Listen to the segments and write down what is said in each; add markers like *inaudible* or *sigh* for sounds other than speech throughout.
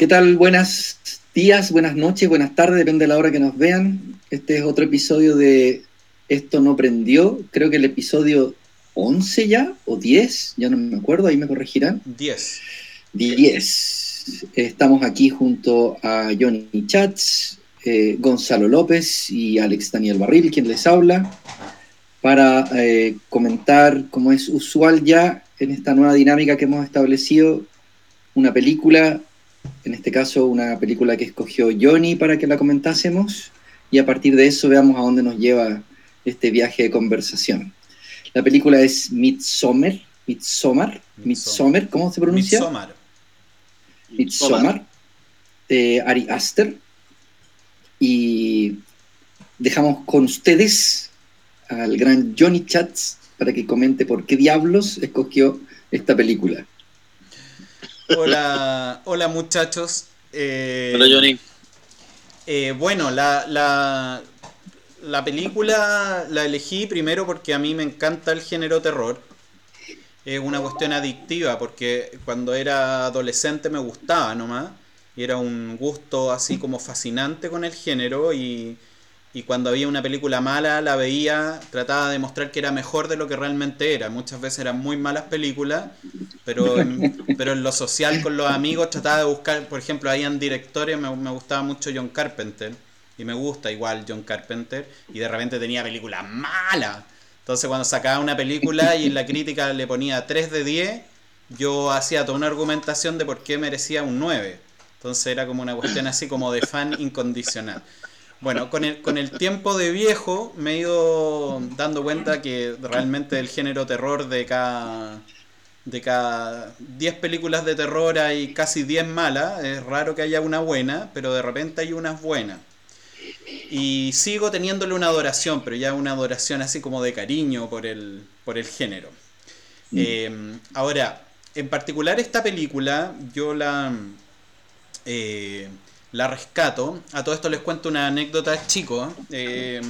¿Qué tal? Buenas días, buenas noches, buenas tardes, depende de la hora que nos vean. Este es otro episodio de Esto no prendió, creo que el episodio 11 ya, o 10, ya no me acuerdo, ahí me corregirán. 10. 10. Estamos aquí junto a Johnny Chats, eh, Gonzalo López y Alex Daniel Barril, quien les habla, para eh, comentar, como es usual ya en esta nueva dinámica que hemos establecido, una película, en este caso una película que escogió Johnny para que la comentásemos, y a partir de eso veamos a dónde nos lleva este viaje de conversación. La película es Midsommar, Midsommar, Midsommar, ¿cómo se pronuncia? Midsommar. Midsommar, de Ari Aster. Y dejamos con ustedes al gran Johnny Chats para que comente por qué diablos escogió esta película. Hola, hola muchachos. Eh, Hola Johnny. eh, bueno, la, la, la película la elegí primero porque a mí me encanta el género terror. Es una cuestión adictiva porque cuando era adolescente me gustaba nomás. Y era un gusto así como fascinante con el género y, y cuando había una película mala la veía, trataba de demostrar que era mejor de lo que realmente era. Muchas veces eran muy malas películas, pero en, *laughs* pero en lo social con los amigos trataba de buscar, por ejemplo, habían directores, me, me gustaba mucho John Carpenter, y me gusta igual John Carpenter, y de repente tenía películas malas. Entonces cuando sacaba una película y en la crítica le ponía 3 de 10, yo hacía toda una argumentación de por qué merecía un 9. Entonces era como una cuestión así como de fan incondicional. Bueno, con el, con el tiempo de viejo me he ido dando cuenta que realmente el género terror de cada, de cada 10 películas de terror hay casi 10 malas. Es raro que haya una buena, pero de repente hay unas buenas. Y sigo teniéndole una adoración, pero ya una adoración así como de cariño por el, por el género. Eh, ahora, en particular esta película, yo la, eh, la rescato. A todo esto les cuento una anécdota chico. eh,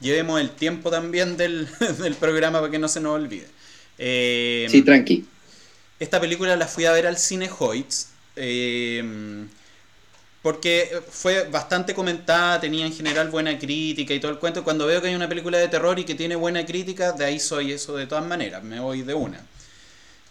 llevemos el tiempo también del, *laughs* del programa para que no se nos olvide. Eh, Sí, tranqui. esta película la fui a ver al cine Hoyts. eh, porque fue bastante comentada, tenía en general buena crítica y todo el cuento. Cuando veo que hay una película de terror y que tiene buena crítica, de ahí soy eso de todas maneras, me voy de una.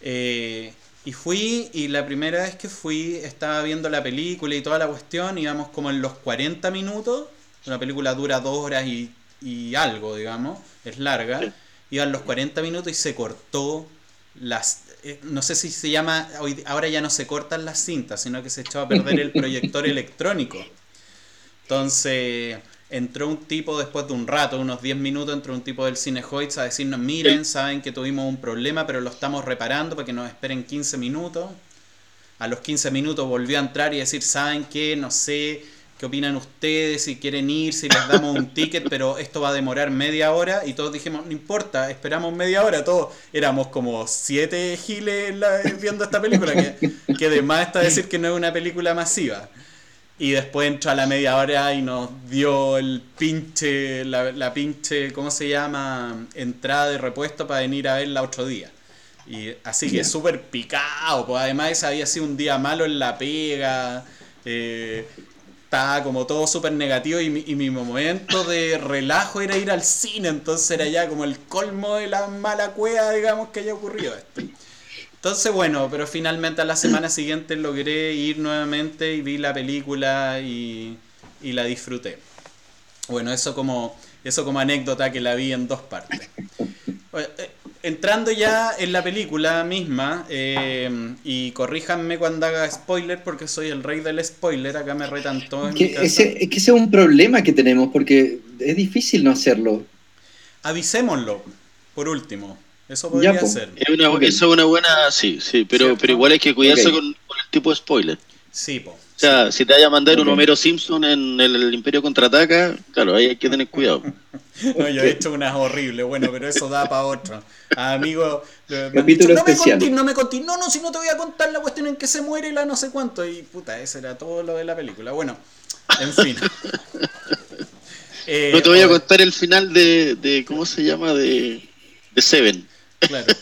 Eh, y fui, y la primera vez que fui, estaba viendo la película y toda la cuestión, íbamos como en los 40 minutos. Una película dura dos horas y, y algo, digamos, es larga. Sí. Iban los 40 minutos y se cortó las eh, no sé si se llama hoy ahora ya no se cortan las cintas sino que se echó a perder el *laughs* proyector electrónico entonces entró un tipo después de un rato unos 10 minutos entró un tipo del cine Hoyts a decirnos miren saben que tuvimos un problema pero lo estamos reparando para que nos esperen 15 minutos a los 15 minutos volvió a entrar y decir saben qué no sé qué opinan ustedes si quieren ir si les damos un ticket *laughs* pero esto va a demorar media hora y todos dijimos no importa esperamos media hora todos éramos como siete giles la- viendo esta película que, que de más está decir que no es una película masiva y después entró a la media hora y nos dio el pinche la, la pinche cómo se llama entrada de repuesto para venir a verla otro día. Y así que súper picado pues además ese había sido un día malo en la pega eh, estaba como todo súper negativo y mi, y mi momento de relajo era ir al cine, entonces era ya como el colmo de la mala cueva, digamos, que haya ocurrido esto. Entonces, bueno, pero finalmente a la semana siguiente logré ir nuevamente y vi la película y, y la disfruté. Bueno, eso como, eso como anécdota que la vi en dos partes. Eh, Entrando ya en la película misma, eh, y corríjanme cuando haga spoiler, porque soy el rey del spoiler, acá me retan todos Que ese, es que ese es un problema que tenemos porque es difícil no hacerlo. Avisémoslo, por último. Eso Ya, podría po. ser. Es una. Esa es una buena, sí, sí, pero, ¿Cierto? pero igual hay que cuidarse con, con el tipo de spoiler. Sí, po. O sea, si te vaya a mandar un. Homero Simpson en el, el Imperio Contraataca, claro, ahí hay que tener cuidado. *laughs* No, yo he hecho unas horribles, bueno, pero eso da para otro. Amigo, eh, me han Capítulo dicho, no me conté, no me no, no, si no te voy a contar la cuestión en que se muere la no sé cuánto. Y puta, ese era todo lo de la película. Bueno, en fin. Eh, *laughs* No te voy a o- contar el final de, de ¿cómo se llama? De, de Seven. Claro.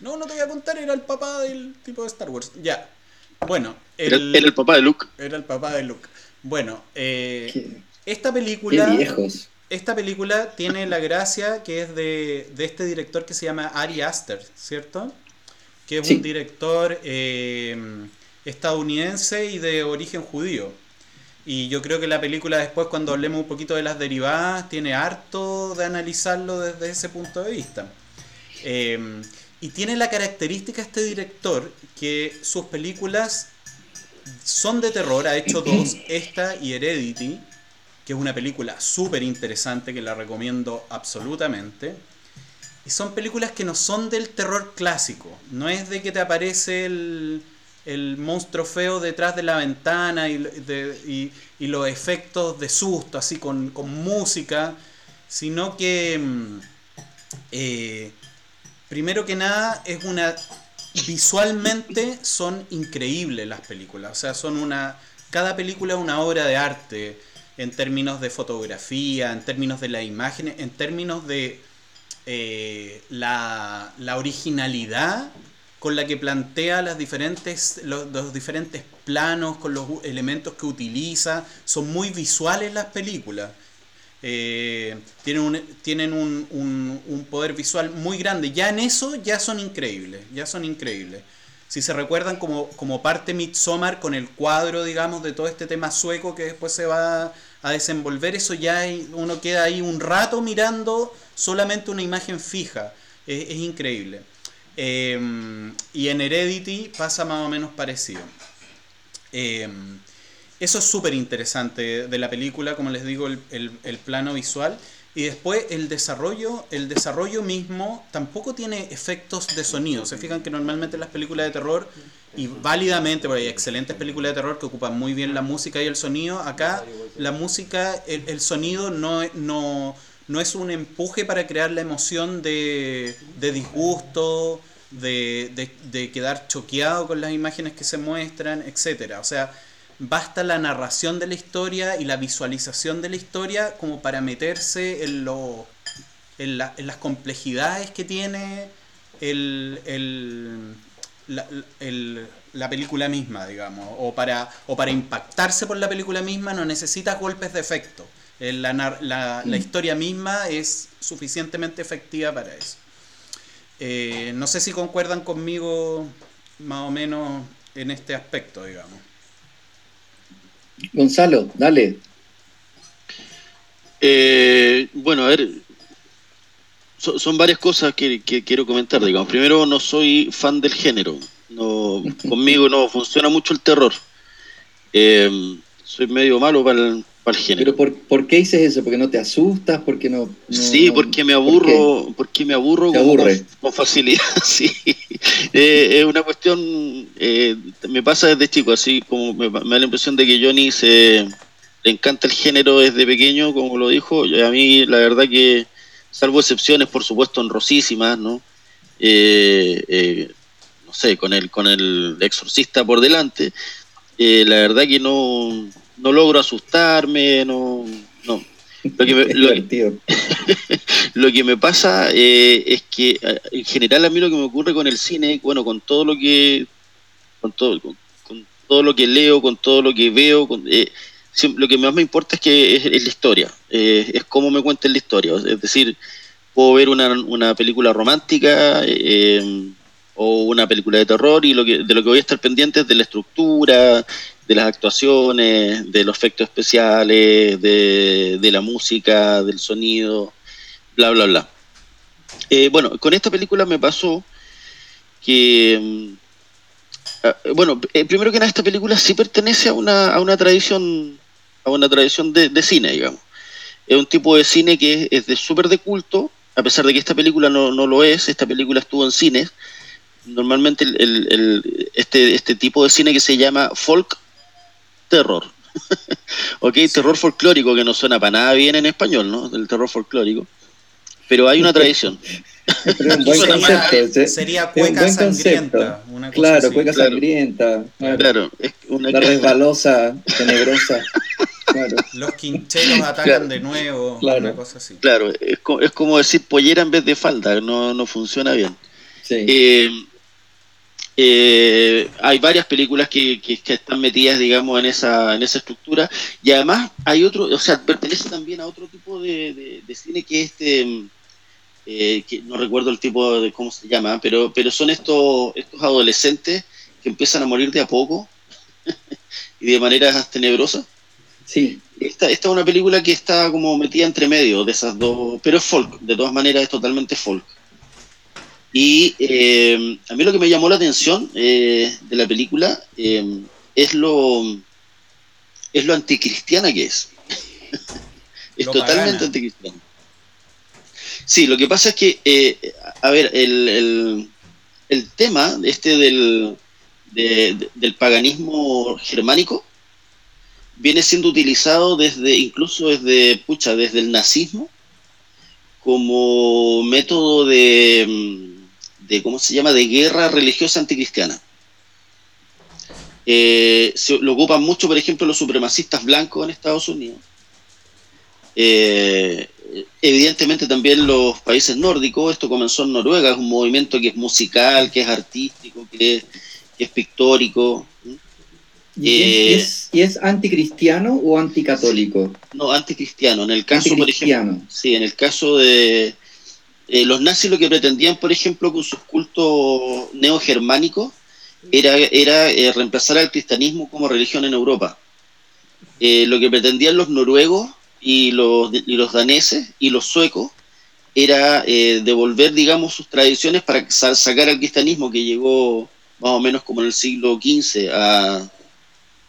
No, no te voy a contar, era el papá del tipo de Star Wars. Ya. Bueno, Era, era el papá de Luke. Era el papá de Luke. Bueno, eh, esta qué película. viejos. Esta película tiene la gracia que es de, de este director que se llama Ari Aster, ¿cierto? Que es Sí. un director eh, estadounidense y de origen judío. Y yo creo que la película después, cuando hablemos un poquito de las derivadas, tiene harto de analizarlo desde ese punto de vista. Eh, y tiene la característica este director que sus películas son de terror, ha hecho dos, *clears throat* esta y Heredity, que es una película súper interesante que la recomiendo absolutamente. Y son películas que no son del terror clásico, no es de que te aparece el, el monstruo feo detrás de la ventana y, de- y- y los efectos de susto, así con, con música, sino que mm, eh, primero que nada es una visualmente son increíbles las películas o sea son una cada película es una obra de arte en términos de fotografía en términos de las imágenes en términos de eh, la, originalidad con la que plantea las diferentes, los, los diferentes planos, con los elementos que utiliza. Son muy visuales las películas. Eh, tienen un, tienen un, un- poder visual muy grande. Ya en eso ya son increíbles. Ya son increíbles. Si se recuerdan como, como parte Midsommar con el cuadro, digamos, de todo este tema sueco que después se va a desenvolver, eso ya uno queda ahí un rato mirando solamente una imagen fija. Es, es increíble. Eh, y en Heredity pasa más o menos parecido. Eh, eso es súper interesante de la película, como les digo, el, el- el plano visual. Y después el desarrollo, el desarrollo mismo tampoco tiene efectos de sonido. Se fijan que normalmente las películas de terror, y válidamente, porque hay excelentes películas de terror que ocupan muy bien la música y el sonido, acá la música, el, el sonido no, no, no es un empuje para crear la emoción de, de disgusto, de, de, de quedar choqueado con las imágenes que se muestran, etcétera. O sea, basta la narración de la historia y la visualización de la historia como para meterse en, lo, en, la- en las complejidades que tiene el, el- la, el- la película misma, digamos. O para, o para impactarse por la película misma no necesitas golpes de efecto. La, la Mm. historia misma es suficientemente efectiva para eso. Eh, no sé si concuerdan conmigo más o menos en este aspecto, digamos. Gonzalo, dale. Eh, bueno, a ver, so- son varias cosas que, que quiero comentar, digamos. Primero, no soy fan del género. No, *laughs* conmigo no funciona mucho el terror. Eh, soy medio malo para el, el género. Pero por, ¿por qué dices eso? ¿Porque no te asustas? ¿Porque no, no- Sí, porque me ¿por aburro, porque me aburro con, aburre. con facilidad, *laughs* sí. Eh, es una cuestión, eh, me pasa desde chico, así como me, me da la impresión de que Johnny se le encanta el género desde pequeño, como lo dijo, y a mí la verdad que, salvo excepciones, por supuesto, honrosísimas, ¿no? Eh, eh, no sé, con el, con el exorcista por delante, eh, la verdad que no, no logro asustarme, no, no. Lo que me- *laughs* lo que- divertido. *laughs* lo que me pasa eh, es que eh, en general a mí lo que me ocurre con el cine, bueno, con todo lo que, con todo, con, con todo lo que leo, con todo lo que veo, con, eh, lo que más me importa es que es, es la historia, eh, es cómo me cuenten la historia. Es decir, puedo ver una, una película romántica eh, o una película de terror y lo que, de lo que voy a estar pendiente es de la estructura, de las actuaciones, de los efectos especiales, de, de la música, del sonido, bla, bla, bla. Eh, bueno, con esta película me pasó que, mm, ah, bueno, eh, primero que nada, esta película sí pertenece a una, a una tradición, a una tradición de, de cine, digamos. Es un tipo de cine que es, de súper de culto, a pesar de que esta película no, no lo es, esta película estuvo en cines. Normalmente el- el- este, este tipo de cine que se llama folk terror. *laughs* ok, terror folclórico, que no suena para nada bien en español, ¿no? El terror folclórico. Pero hay una tradición. Pero es un *laughs* buen Sería- concepto. un cueca buen sangrienta. concepto. Una cosa Claro, así. cueca Claro. sangrienta. claro. Claro, es una La resbalosa, tenebrosa. *laughs* Claro. Los quincheros atacan Claro. de nuevo. Claro. Una cosa así. Claro, es, co- es como decir pollera en vez de falda, no, no funciona bien. Sí. Eh, Eh, hay varias películas que, que, están metidas, digamos, en esa, en esa estructura. Y además hay otro, o sea, pertenece también a otro tipo de, cine que este, eh, que no recuerdo el tipo de cómo se llama, pero, pero son estos, estos adolescentes que empiezan a morir de a poco *laughs* y de maneras tenebrosas. Sí. Esta, esta es una película que está como metida entre medio de esas dos, pero es folk, de todas maneras es totalmente folk. Y eh, a mí lo que me llamó la atención eh, de la película eh, es lo es lo anticristiana que es. *laughs* es totalmente anticristiana. Sí, lo que pasa es que, a ver, el, el, tema este del, del paganismo germánico viene siendo utilizado desde, incluso desde, pucha, desde el nazismo, como método de de ¿cómo se llama?, de guerra religiosa anticristiana. Eh, se lo ocupan mucho, por ejemplo, los supremacistas blancos en Estados Unidos. Eh, evidentemente también los países nórdicos, esto comenzó en Noruega, es un movimiento que es musical, que es artístico, que es, pictórico. ¿Y, es, eh, es, anticristiano o anticatólico? No, anticristiano. En el caso, por ejemplo, sí, en el caso de, eh, los nazis lo que pretendían, por ejemplo, con sus cultos neogermánicos, era, era eh, reemplazar al cristianismo como religión en Europa. Eh, lo que pretendían los noruegos y los, y los daneses y los suecos era devolver, digamos, sus tradiciones para sacar al cristianismo que llegó más o menos como en el siglo XV a,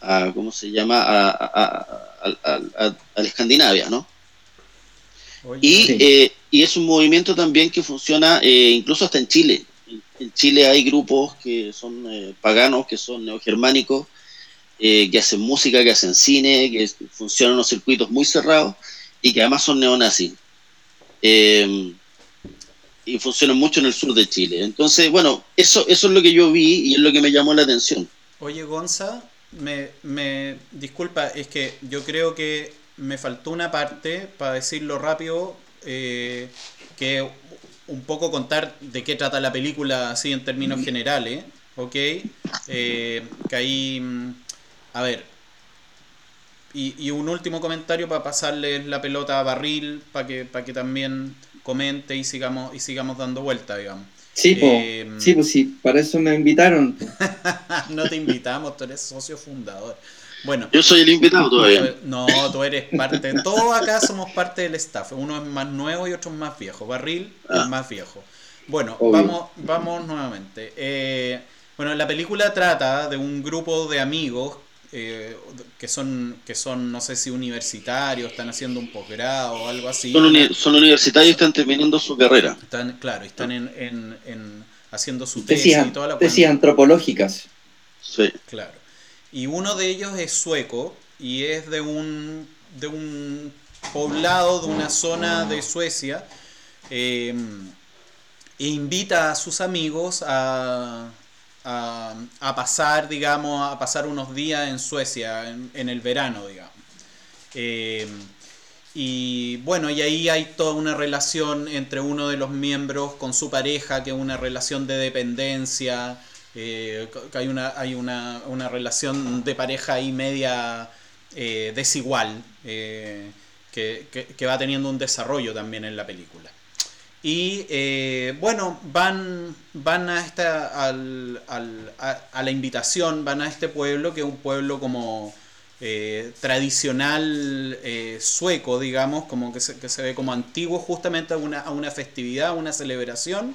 a ¿cómo se llama?, a, a, a Escandinavia, ¿no? y, y es un movimiento también que funciona eh, incluso hasta en Chile. En Chile hay grupos que son eh, paganos, que son neogermánicos, eh, que hacen música, que hacen cine, que funcionan en los circuitos muy cerrados y que además son neonazis. y funcionan mucho en el sur de Chile. Entonces, bueno, eso, eso es lo que yo vi y es lo que me llamó la atención. Oye, Gonza, me, me disculpa, es que yo creo que me faltó una parte, para decirlo rápido, eh, que un poco contar de qué trata la película así en términos generales, ¿ok? Eh, que ahí, mm, a ver, y, un último comentario para pasarle la pelota a Barril, para que, para que también comente y sigamos, y sigamos dando vuelta, digamos. Sí, eh, sí, pues sí, para eso me invitaron. *laughs* no te invitamos, tú eres socio fundador. Bueno. Yo soy el invitado todavía. No, tú eres parte. Todos acá somos parte del staff. Uno es más nuevo y otro es más viejo. Barril es ah. más viejo. Bueno, vamos, vamos nuevamente. Eh, bueno, la película trata de un grupo de amigos eh, que son, que son, no sé si universitarios, están haciendo un posgrado o algo así. Son, universitarios y están terminando su carrera. Están, claro, están en, en, haciendo su tesis y toda la Tesis antropológicas. Sí. Claro. Y uno de ellos es sueco y es de un, de un poblado, de una zona de Suecia. Eh, e invita a sus amigos a, a, pasar, digamos, a pasar unos días en Suecia, en, el verano, digamos. Eh, y bueno, y ahí hay toda una relación entre uno de los miembros con su pareja, que es una relación de dependencia, eh, hay, una, hay una, una, relación de pareja ahí media eh, desigual, eh, que, que, va teniendo un desarrollo también en la película. Y bueno, van, van a, esta, al, al, a, la invitación, van a este pueblo, que es un pueblo como tradicional sueco, digamos, como que se, que se, ve como antiguo justamente a una, a una festividad, a una celebración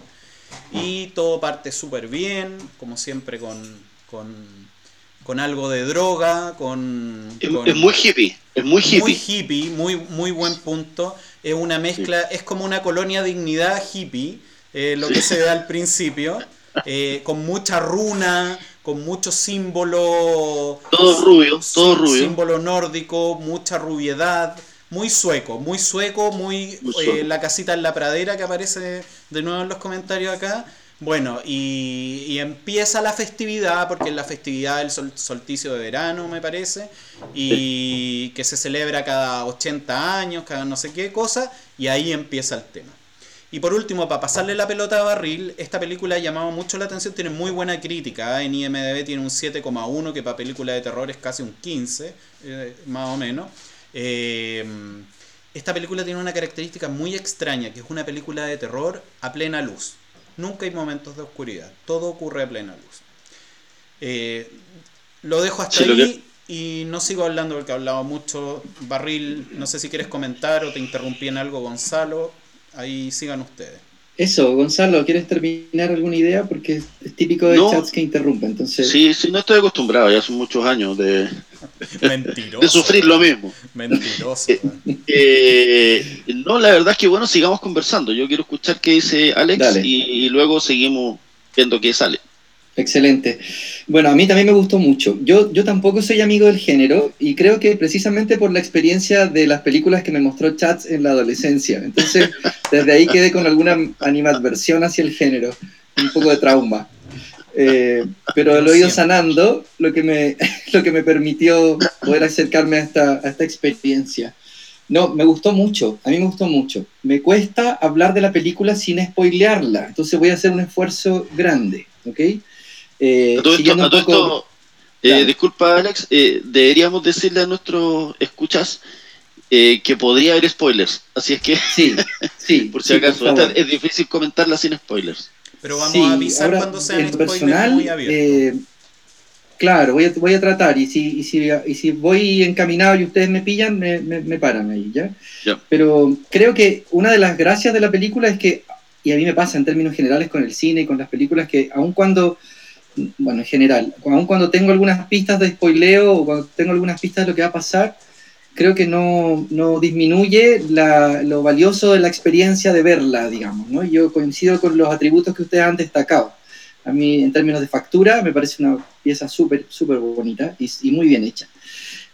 y todo parte súper bien, como siempre con, con, algo de droga, con, Es muy hippie, es muy hippie. Muy hippie, muy, muy buen punto. Es una mezcla, es como una colonia dignidad hippie, eh, lo que se ve al principio, eh, con mucha runa, con muchos símbolos. Todo rubio, todo rubio. Símbolo nórdico, mucha rubiedad muy sueco, muy sueco, muy, eh, la casita en la pradera que aparece de nuevo en los comentarios acá. Bueno, y, empieza la festividad, porque es la festividad del solsticio de verano, me parece, y que se celebra cada 80 años, cada no sé qué cosa, y ahí empieza el tema. Y por último, para pasarle la pelota a Barril, esta película ha llamado mucho la atención, tiene muy buena crítica. ¿eh? En IMDB tiene un 7,1, que para película de terror es casi un 15, eh, más o menos. Eh, esta película tiene una característica muy extraña, que es una película de terror a plena luz. Nunca hay momentos de oscuridad, todo ocurre a plena luz. lo dejo hasta ahí y no sigo hablando porque he hablado mucho. Barril, no sé si quieres comentar o te interrumpí en algo, Gonzalo. Ahí sigan ustedes. Eso, Gonzalo, ¿quieres terminar alguna idea? Porque es, típico de chats que interrumpen. Entonces... Sí, sí, no estoy acostumbrado, ya son muchos años de, *laughs* de sufrir lo mismo. Mentiroso. Eh, eh, no, la verdad es que bueno, sigamos conversando. Yo quiero escuchar qué dice Alex y, luego seguimos viendo qué sale. Excelente. Bueno, a mí también me gustó mucho. Yo, yo tampoco soy amigo del género y creo que precisamente por la experiencia de las películas que me mostró Chats en la adolescencia. Entonces, desde ahí quedé con alguna animadversión hacia el género, un poco de trauma. Eh, pero lo he ido sanando, lo que, me, *laughs* lo que me permitió poder acercarme a esta, a esta experiencia. No, me gustó mucho, a mí me gustó mucho. Me cuesta hablar de la película sin spoilearla, entonces voy a hacer un esfuerzo grande, ¿ok? Eh, esto, eh, disculpa Alex, eh, deberíamos decirle a nuestros escuchas que podría haber spoilers, así es que, sí, sí, *laughs* por si acaso, es difícil comentarla sin spoilers. Pero vamos a avisar cuando sean spoilers personal, muy abiertos. Claro, voy a, voy a tratar y si, y si, y si voy encaminado y ustedes me pillan, me, me, paran ahí, ¿ya? Pero creo que una de las gracias de la película es que, y a mí me pasa en términos generales con el cine y con las películas, que aun cuando bueno, en general, aun cuando tengo algunas pistas de spoileo o cuando tengo algunas pistas de lo que va a pasar, creo que no, no disminuye la, lo valioso de la experiencia de verla, digamos, ¿no? Yo coincido con los atributos que ustedes han destacado. A mí, en términos de factura, me parece una pieza súper, súper bonita y, y, muy bien hecha.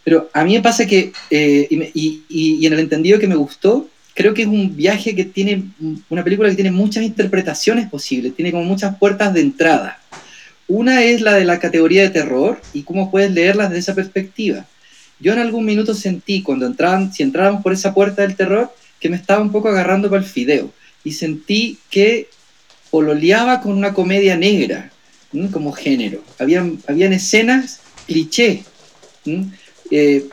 Pero a mí me pasa que, eh, y, y, y en el entendido que me gustó, creo que es un viaje que tiene, una película que tiene muchas interpretaciones posibles, tiene como muchas puertas de entrada. Una es la de la categoría de terror y cómo puedes leerlas desde esa perspectiva. Yo en algún minuto sentí, cuando entraban, si entrábamos por esa puerta del terror, que me estaba un poco agarrando para el fideo. Y sentí que pololeaba con una comedia negra, como género. Habían, habían escenas cliché. Eh,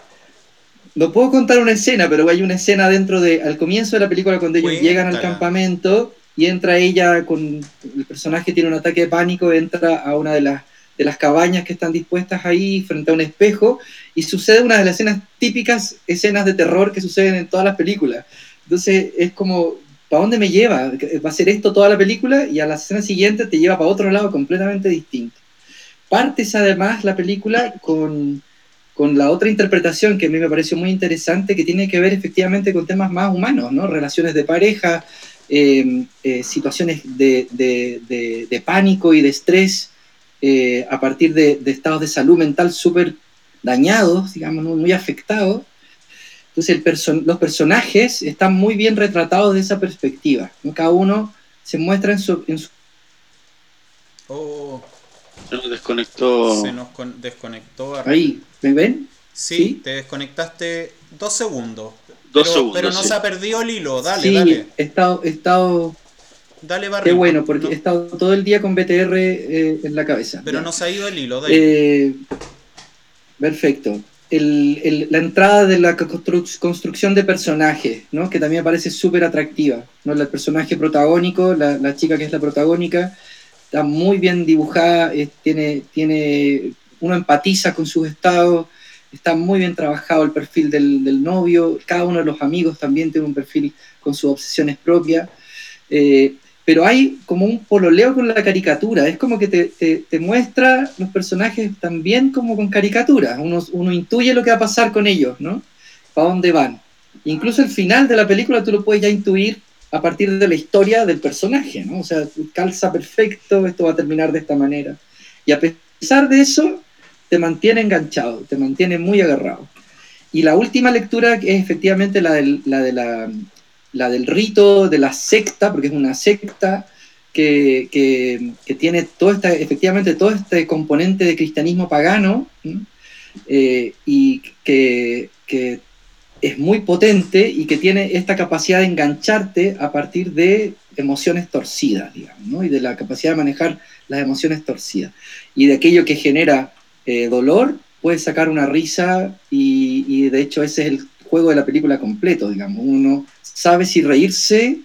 no puedo contar una escena, pero hay una escena dentro de, al comienzo de la película, cuando ellos llegan al campamento y entra ella con el personaje tiene un ataque de pánico, entra a una de las, de las cabañas que están dispuestas ahí frente a un espejo y sucede una de las escenas típicas escenas de terror que suceden en todas las películas. Entonces es como, ¿para dónde me lleva? Va a ser esto toda la película y a la escena siguiente te lleva para otro lado completamente distinto. Partes además la película con, con la otra interpretación que a mí me pareció muy interesante, que tiene que ver efectivamente con temas más humanos, ¿no? Relaciones de pareja, Em, eh, situaciones de, de, pánico y de estrés eh, a partir de, estados de salud mental súper dañados, digamos, muy afectados. Entonces el los personajes están muy bien retratados de esa perspectiva. Cada uno se muestra en su... En su... Oh. Se nos desconectó. Se nos desconectó. Ahí, ¿me ven? sí, te desconectaste dos segundos. Dos pero, Pero no se ha perdido el hilo, dale, sí, dale. He estado, he estado. Dale, Qué bueno, porque he estado todo el día con BTR eh, en la cabeza. Pero no se ha ido el hilo. Eh, perfecto. El, el, la entrada de la construcción de personaje, ¿no? que también me parece súper atractiva. ¿no? El personaje protagónico, la, la, chica que es la protagónica, está muy bien dibujada, tiene, tiene, uno empatiza con sus estados, está muy bien trabajado el perfil del, novio, cada uno de los amigos también tiene un perfil con sus obsesiones propias, eh, pero hay como un pololeo con la caricatura, es como que te, muestra los personajes también como con caricatura, uno, uno intuye lo que va a pasar con ellos, ¿no? ¿Para dónde van? Incluso el final de la película tú lo puedes ya intuir a partir de la historia del personaje, ¿no? O sea, calza perfecto, esto va a terminar de esta manera. Y a pesar de eso, te mantiene enganchado, te mantiene muy agarrado. Y la última lectura es efectivamente la del, la de la, la del rito de la secta, porque es una secta que, que, tiene todo esta, efectivamente todo este componente de cristianismo pagano eh, y que, que, es muy potente y que tiene esta capacidad de engancharte a partir de emociones torcidas, digamos, ¿no? y de la capacidad de manejar las emociones torcidas. Y de aquello que genera eh, dolor, puede sacar una risa y, y, de hecho ese es el juego de la película completo, digamos. Uno sabe si reírse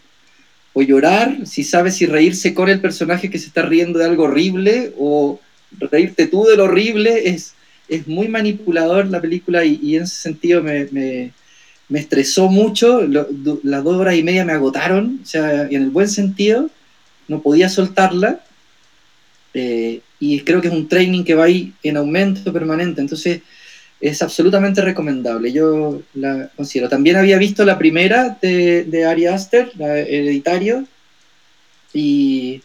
o llorar, si sabe si reírse con el personaje que se está riendo de algo horrible o reírte tú de lo horrible, es, es muy manipulador la película y, en ese sentido me, me, estresó mucho, las dos horas y media me agotaron, o sea, en el buen sentido, no podía soltarla. Eh, y creo que es un training que va ahí en aumento permanente, entonces es absolutamente recomendable, yo la considero. También había visto la primera de, de Ari Aster, la Hereditario, y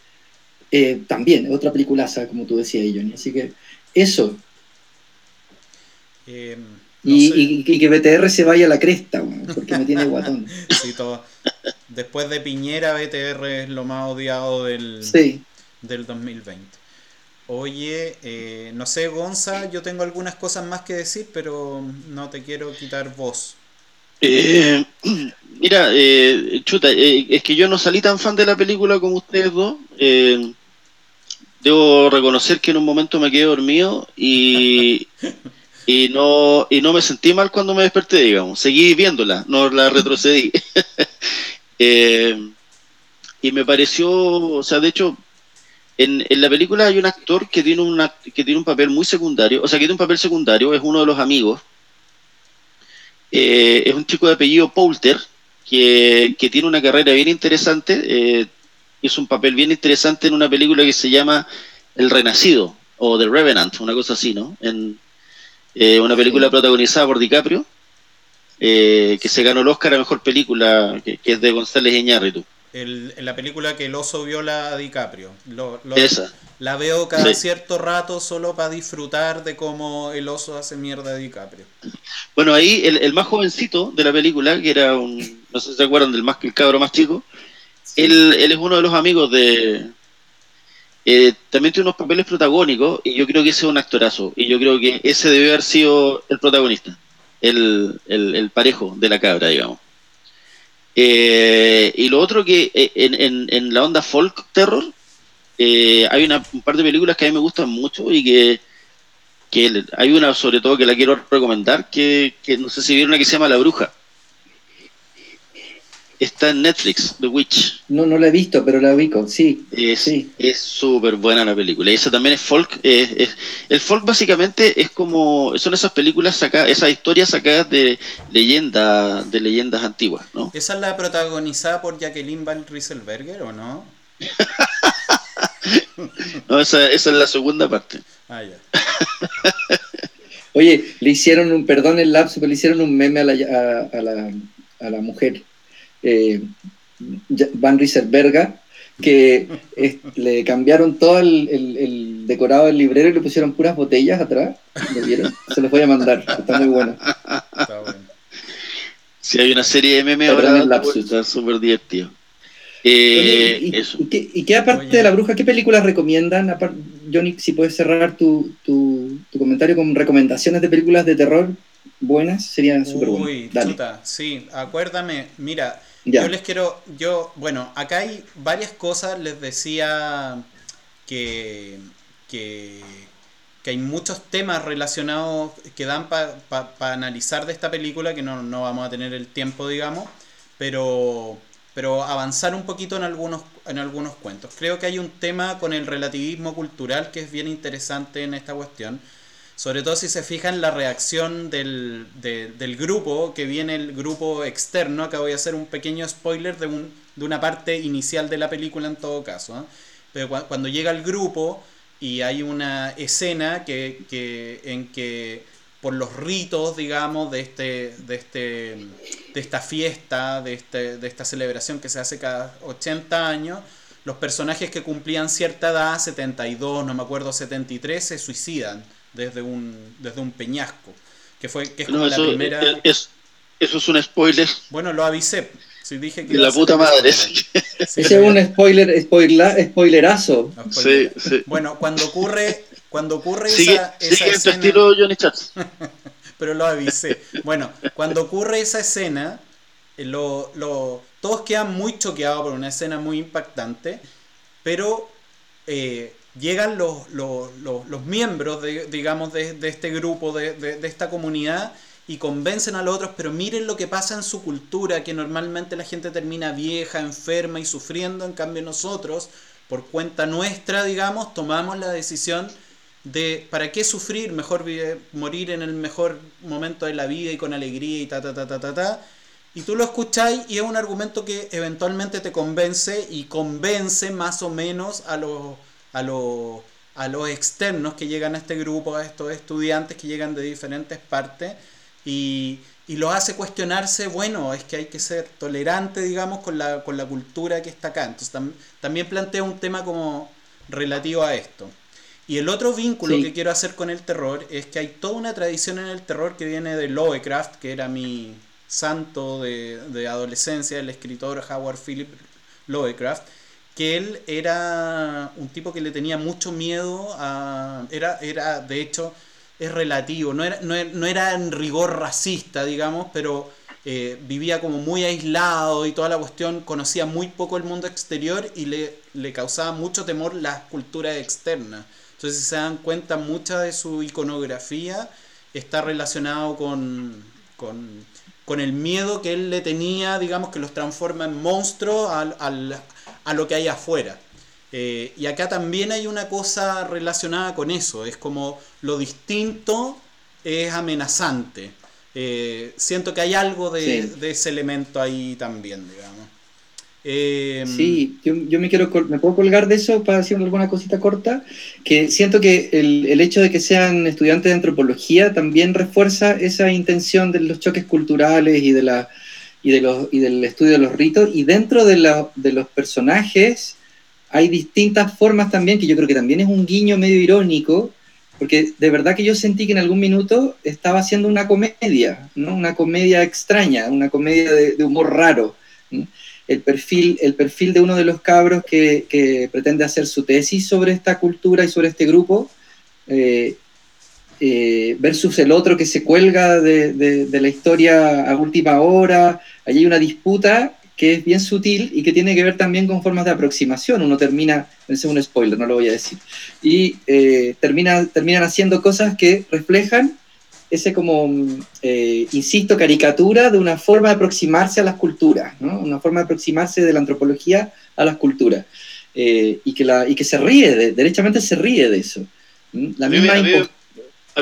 eh, también otra peliculaza, como tú decías, Johnny. Así que eso. Eh, y, y, y, que BTR se vaya a la cresta, bueno, porque me tiene guatón. *laughs* Sí, todo. Después de Piñera, BTR es lo más odiado del, sí. del 2020. Oye, eh, no sé, Gonza, yo tengo algunas cosas más que decir, pero no te quiero quitar voz. Eh, *clears throat* mira, eh, chuta, eh, es que yo no salí tan fan de la película como ustedes dos. Eh, debo reconocer que en un momento me quedé dormido y, *laughs* y, no, y no me sentí mal cuando me desperté, digamos. Seguí viéndola, no la retrocedí. *laughs* y me pareció, o sea, de hecho, en, en, la película hay un actor que tiene, una, que tiene un papel muy secundario, o sea, que tiene un papel secundario, es uno de los amigos eh, es un chico de apellido Poulter, que, que tiene una carrera bien interesante, eh, hizo un papel bien interesante en una película que se llama El Renacido, o The Revenant, una cosa así, ¿no? En eh, una película protagonizada por DiCaprio, eh, que se ganó el Oscar a Mejor Película, que, que es de González Iñárritu. El, en la película que el oso viola a DiCaprio. Lo, lo, Esa. La veo cada sí. cierto rato solo para disfrutar de cómo el oso hace mierda a DiCaprio. Bueno, ahí el, el, más jovencito de la película, que era un. No sé si se acuerdan del más el cabro más chico. Sí. Él, él, es uno de los amigos de. Eh, también tiene unos papeles protagónicos y yo creo que ese es un actorazo. Y yo creo que ese debe haber sido el protagonista, el, el, el parejo de la cabra, digamos. Eh, y lo otro que eh, en, en, la onda folk terror, eh, hay una, un par de películas que a mí me gustan mucho y que, que hay una sobre todo que la quiero recomendar, que, que no sé si vieron una que se llama La Bruja. Está en Netflix, The Witch. No, no la he visto, pero la ubico, sí. Es sí. súper buena la película. Y esa también es folk. Es, es, el folk básicamente es como, son esas películas sacadas, esas historias sacadas de leyendas, de leyendas antiguas, ¿no? ¿Esa es la protagonizada por Jacqueline Van Rieselberger o no? *laughs* no, esa, esa es la segunda parte. Ah, ya. *laughs* Oye, le hicieron un, perdón el lapso, pero le hicieron un meme a la, a, a la, a la mujer eh, Van Rieselberga, que es, le cambiaron todo el, el, el, decorado del librero y le pusieron puras botellas atrás. ¿Lo vieron? Se los voy a mandar, está muy bueno. Está bueno. Si hay una serie de memes ahora, está súper divertido. Eh, Oye, y, eso. ¿y, qué, ¿Y qué aparte Oye. de la bruja, qué películas recomiendan? Johnny, si puedes cerrar tu, tu, tu comentario con recomendaciones de películas de terror buenas, serían súper buenas. Uy, chuta, sí, acuérdame, mira, Yo les quiero, yo, bueno, acá hay varias cosas, les decía que, que, que hay muchos temas relacionados que dan para pa, pa analizar de esta película, que no, no vamos a tener el tiempo, digamos, pero, pero avanzar un poquito en algunos, en algunos cuentos. Creo que hay un tema con el relativismo cultural que es bien interesante en esta cuestión sobre todo si se fijan la reacción del, de, del grupo, que viene el grupo externo, acá voy a hacer un pequeño spoiler de, un, de una parte inicial de la película en todo caso, ¿eh? pero cu cuando llega el grupo y hay una escena que, que, en que por los ritos, digamos, de, este, de, este, de esta fiesta, de, este, de esta celebración que se hace cada 80 años, los personajes que cumplían cierta edad, 72, no me acuerdo, 73, se suicidan desde un, desde un peñasco. Que fue que es como no, eso, la primera. Es, eso es un spoiler. Bueno, lo avisé. Si dije que de la puta madre. *laughs* Sí, Ese es un spoiler, spoiler, spoilerazo. No, spoiler. Sí, sí. Bueno, cuando ocurre, cuando ocurre sigue, esa, sigue esa en escena. estilo Johnny Chats. *laughs* pero lo avisé. Bueno, cuando ocurre esa escena, lo, lo, todos quedan muy choqueados por una escena muy impactante, pero eh, llegan los, los, los, miembros, de, digamos, de, de este grupo, de, de, esta comunidad, y convencen a los otros, pero miren lo que pasa en su cultura, que normalmente la gente termina vieja, enferma y sufriendo, en cambio nosotros, por cuenta nuestra, digamos, tomamos la decisión de para qué sufrir, mejor morir en el mejor momento de la vida y con alegría y ta ta ta ta ta ta. Y tú lo escucháis y es un argumento que eventualmente te convence y convence más o menos a los a los a los externos que llegan a este grupo, a estos estudiantes que llegan de diferentes partes y, y los hace cuestionarse, bueno, es que hay que ser tolerante, digamos, con la, con la cultura que está acá. Entonces también plantea un tema como relativo a esto. Y el otro vínculo que quiero hacer con el terror es que hay toda una tradición en el terror que viene de Lovecraft, que era mi santo de, de adolescencia, el escritor Howard Philip Lovecraft, que él era un tipo que le tenía mucho miedo a... Era, era de hecho, es relativo, no era, no era en rigor racista, digamos, pero eh, vivía como muy aislado y toda la cuestión, conocía muy poco el mundo exterior y le, le causaba mucho temor las culturas externas. Entonces, si se dan cuenta, mucha de su iconografía está relacionado con, con, el miedo que él le tenía, digamos, que los transforma en monstruos a lo que hay afuera. Eh, y acá también hay una cosa relacionada con eso, es como lo distinto es amenazante. Eh, siento que hay algo de, de, ese elemento ahí también, digamos. Eh, sí, yo, yo, me quiero me puedo colgar de eso para decir alguna cosita corta, que siento que el, el, hecho de que sean estudiantes de antropología también refuerza esa intención de los choques culturales y de la y de los y del estudio de los ritos y dentro de, la, de los personajes hay distintas formas también que yo creo que también es un guiño medio irónico porque de verdad que yo sentí que en algún minuto estaba haciendo una comedia, ¿no? Una comedia extraña, una comedia de, de humor raro el perfil, el perfil de uno de los cabros que, pretende hacer su tesis sobre esta cultura y sobre este grupo, eh, eh, versus el otro que se cuelga de, la historia a última hora. Allí hay una disputa que es bien sutil y que tiene que ver también con formas de aproximación. Uno termina, es un spoiler, no lo voy a decir, y eh, termina, terminan haciendo cosas que reflejan ese como, eh, insisto, caricatura de una forma de aproximarse a las culturas, ¿no? una forma de aproximarse de la antropología a las culturas, eh, y, que la, y que se ríe, de, derechamente se ríe de eso. La misma a mí,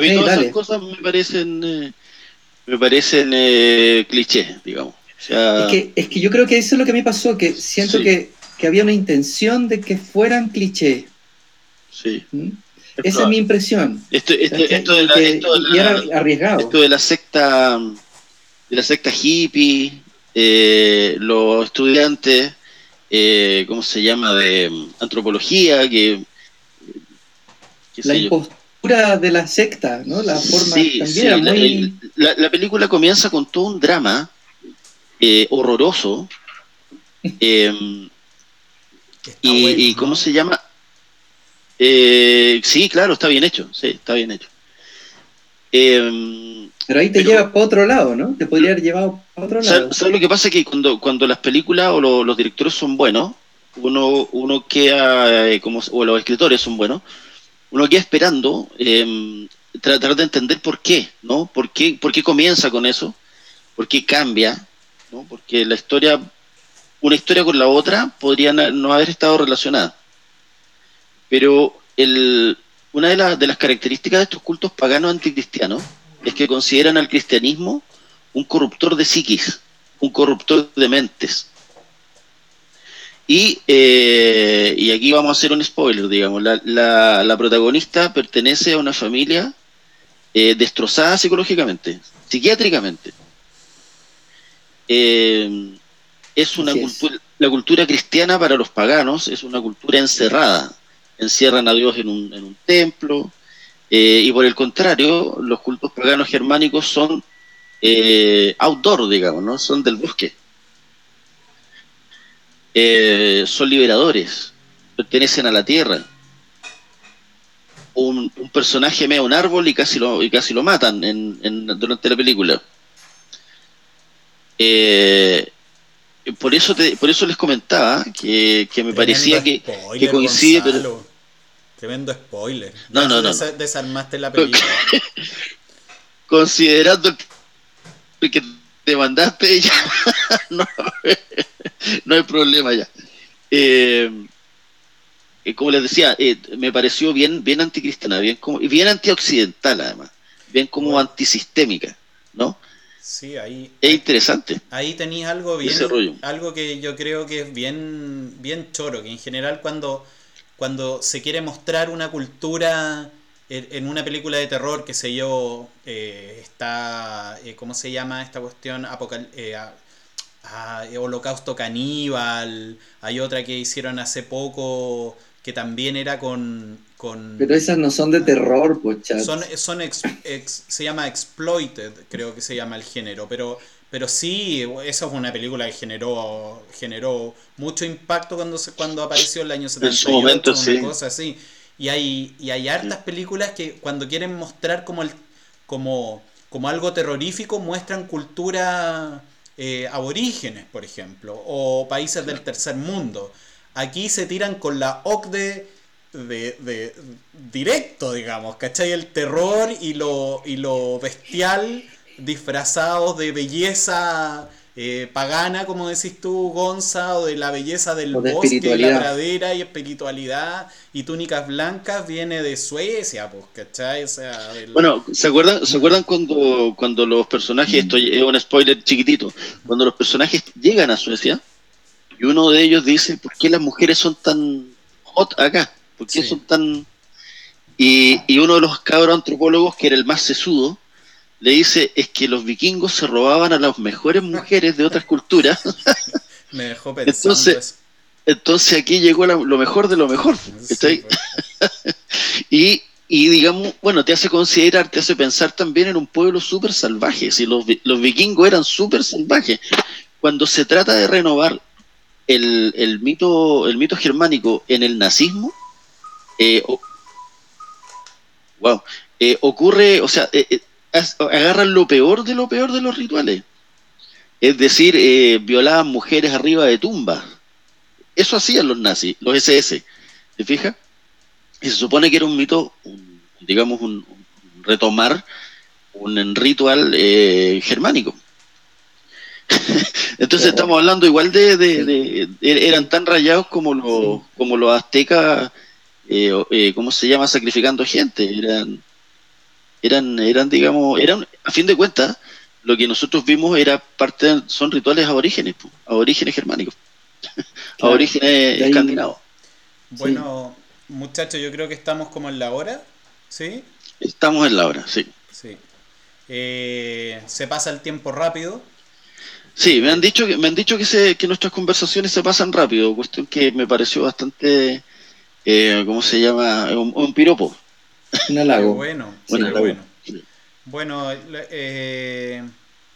todas esas cosas me parecen, eh, me parecen clichés, digamos. es, que, es que yo creo que eso es lo que a mí pasó, que siento que, que había una intención de que fueran clichés. Sí. Esa es mi impresión. Esto, esto, esto de la, arriesgado. Esto de la secta, de la secta hippie, eh, los estudiantes, eh, ¿cómo se llama? De antropología, que... la impostura de la secta, ¿no? La forma también la, película comienza con todo un drama eh, horroroso. *laughs* y, y, ¿cómo se llama? Eh, sí, claro, está bien hecho. Sí, está bien hecho. Eh, pero ahí te lleva para otro lado, ¿no? Te podría haber llevado para otro lado. ¿Sabes lo que pasa? Que cuando, cuando las películas o los directores son buenos, uno, uno queda, eh, como, o los escritores son buenos, uno queda esperando em, tratar de entender por qué, ¿no? ¿Por qué, ¿Por qué comienza con eso? ¿Por qué cambia? ¿no? Porque la historia, una historia con la otra podría no haber estado relacionada. Pero una de, de las características de estos cultos paganos anticristianos es que consideran al cristianismo un corruptor de psiquis, un corruptor de mentes. Y, eh, y aquí vamos a hacer un spoiler, digamos. La, la, protagonista pertenece a una familia eh, destrozada psicológicamente, psiquiátricamente. Eh, es una cultura, la cultura cristiana para los paganos es una cultura encerrada, encierran a Dios en un, en un templo, eh, y por el contrario, los cultos paganos germánicos son eh, outdoor, digamos, ¿no? Son del bosque. Eh, son liberadores, pertenecen a la tierra. Un, personaje ve un árbol y casi lo, y casi lo matan en, durante la película. por eso te, por eso les comentaba que, que me parecía que, spoiler, que coincide, pero. Tremendo spoiler. No, Ya no, no, desa- Desarmaste la película. *laughs* considerando que te mandaste *laughs* ya no, no hay problema ya. Eh, eh, como les decía eh, me pareció bien bien anticristiana bien como y bien antioccidental además bien como Bueno. antisistémica no Sí, ahí, es interesante. ahí tenéis algo bien, algo que yo creo que es bien, bien choro, que en general cuando, cuando se quiere mostrar una cultura en, en una película de terror, que sé yo, eh, está, eh, ¿cómo se llama esta cuestión? Apocal eh, a- a- Holocausto Caníbal, hay otra que hicieron hace poco que también era con... con Pero esas no son de terror, pues, chat. son, son ex- ex- se llama exploited, creo que se llama el género, pero, pero sí, esa es una película que generó, generó mucho impacto cuando se, cuando apareció el año 78, su momento, una sí. cosa así. Y hay, y hay hartas películas que cuando quieren mostrar como el, como, como algo terrorífico, muestran cultura eh, aborígenes, por ejemplo, o países del tercer mundo. Aquí se tiran con la OCDE de, de directo, digamos, ¿cachai? El terror y lo, y lo bestial disfrazados de belleza eh, pagana, como decís tú, Gonza, o de la belleza del de bosque, y la pradera y espiritualidad y túnicas blancas viene de Suecia, pues, ¿cachai? O sea, Bueno, ¿se acuerdan, ¿se acuerdan cuando, cuando los personajes, esto es un spoiler chiquitito, cuando los personajes llegan a Suecia y uno de ellos dice, ¿por qué las mujeres son tan hot acá? ¿Por qué Sí. son tan...? Y, y uno de los cabros antropólogos, que era el más sesudo, le dice, es que los vikingos se robaban a las mejores mujeres de otras culturas, *laughs* me dejó pensando entonces, eso. entonces aquí llegó la- lo mejor de lo mejor. pues. *laughs* Y, y digamos, bueno, te hace considerar, te hace pensar también en un pueblo súper salvaje. Si los, los vikingos eran súper salvajes. Cuando se trata de renovar el, el mito el mito germánico en el nazismo, eh, wow, eh, ocurre, o sea, eh, eh, agarran lo peor de lo peor de los rituales. Es decir, eh, violaban mujeres arriba de tumbas. Eso hacían los nazis, los SS. ¿Te fijas? Y se supone que era un mito, un- digamos, un, un retomar un ritual eh, germánico. *laughs* Entonces estamos hablando igual de, de- Sí. de- er- eran tan rayados como los como los aztecas, eh, eh, ¿cómo se llama? Sacrificando gente. Eran, eran, eran, digamos, eran, a fin de cuentas, lo que nosotros vimos era parte, son rituales aborígenes, po, aborígenes germánicos, *laughs* Claro. aborígenes escandinavos. Bueno, muchachos, yo creo que estamos como en la hora, ¿sí? Estamos en la hora, sí. Sí. Eh, se pasa el tiempo rápido. Sí, me han dicho que me han dicho que se, que nuestras conversaciones se pasan rápido, cuestión que me pareció bastante eh, ¿cómo se llama? Un, un piropo. Un Qué halago. bueno, sí, qué halago. bueno. Bueno, eh,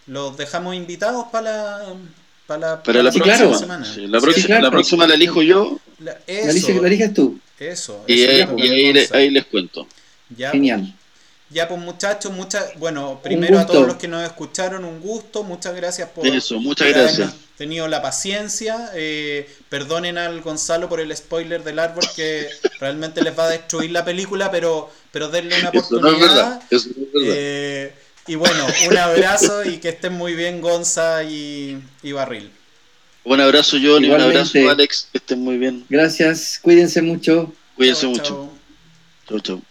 los dejamos invitados para la, para la, Para la Sí, próxima, claro. semana. sí, la, Sí, próxima, claro. la próxima la elijo yo La- eso, la eliges tú. eso, y, eso, ahí, y ahí le- Gonza. ahí les cuento. Ya, Genial. Ya pues muchachos, muchas, bueno, primero a todos los que nos escucharon, un gusto, muchas gracias por, Eso, muchas por gracias. habernos tenido la paciencia, eh, perdonen al Gonzalo por el spoiler del árbol que realmente les va a destruir la película, pero, pero denle una Eso no es oportunidad. verdad. Eso no es verdad. Eh, y bueno, un abrazo y que estén muy bien Gonza y, y Barril. un abrazo Johnny, un abrazo. Alex, que estén muy bien. Gracias. Cuídense mucho. Cuídense mucho. chao. Chau, chau.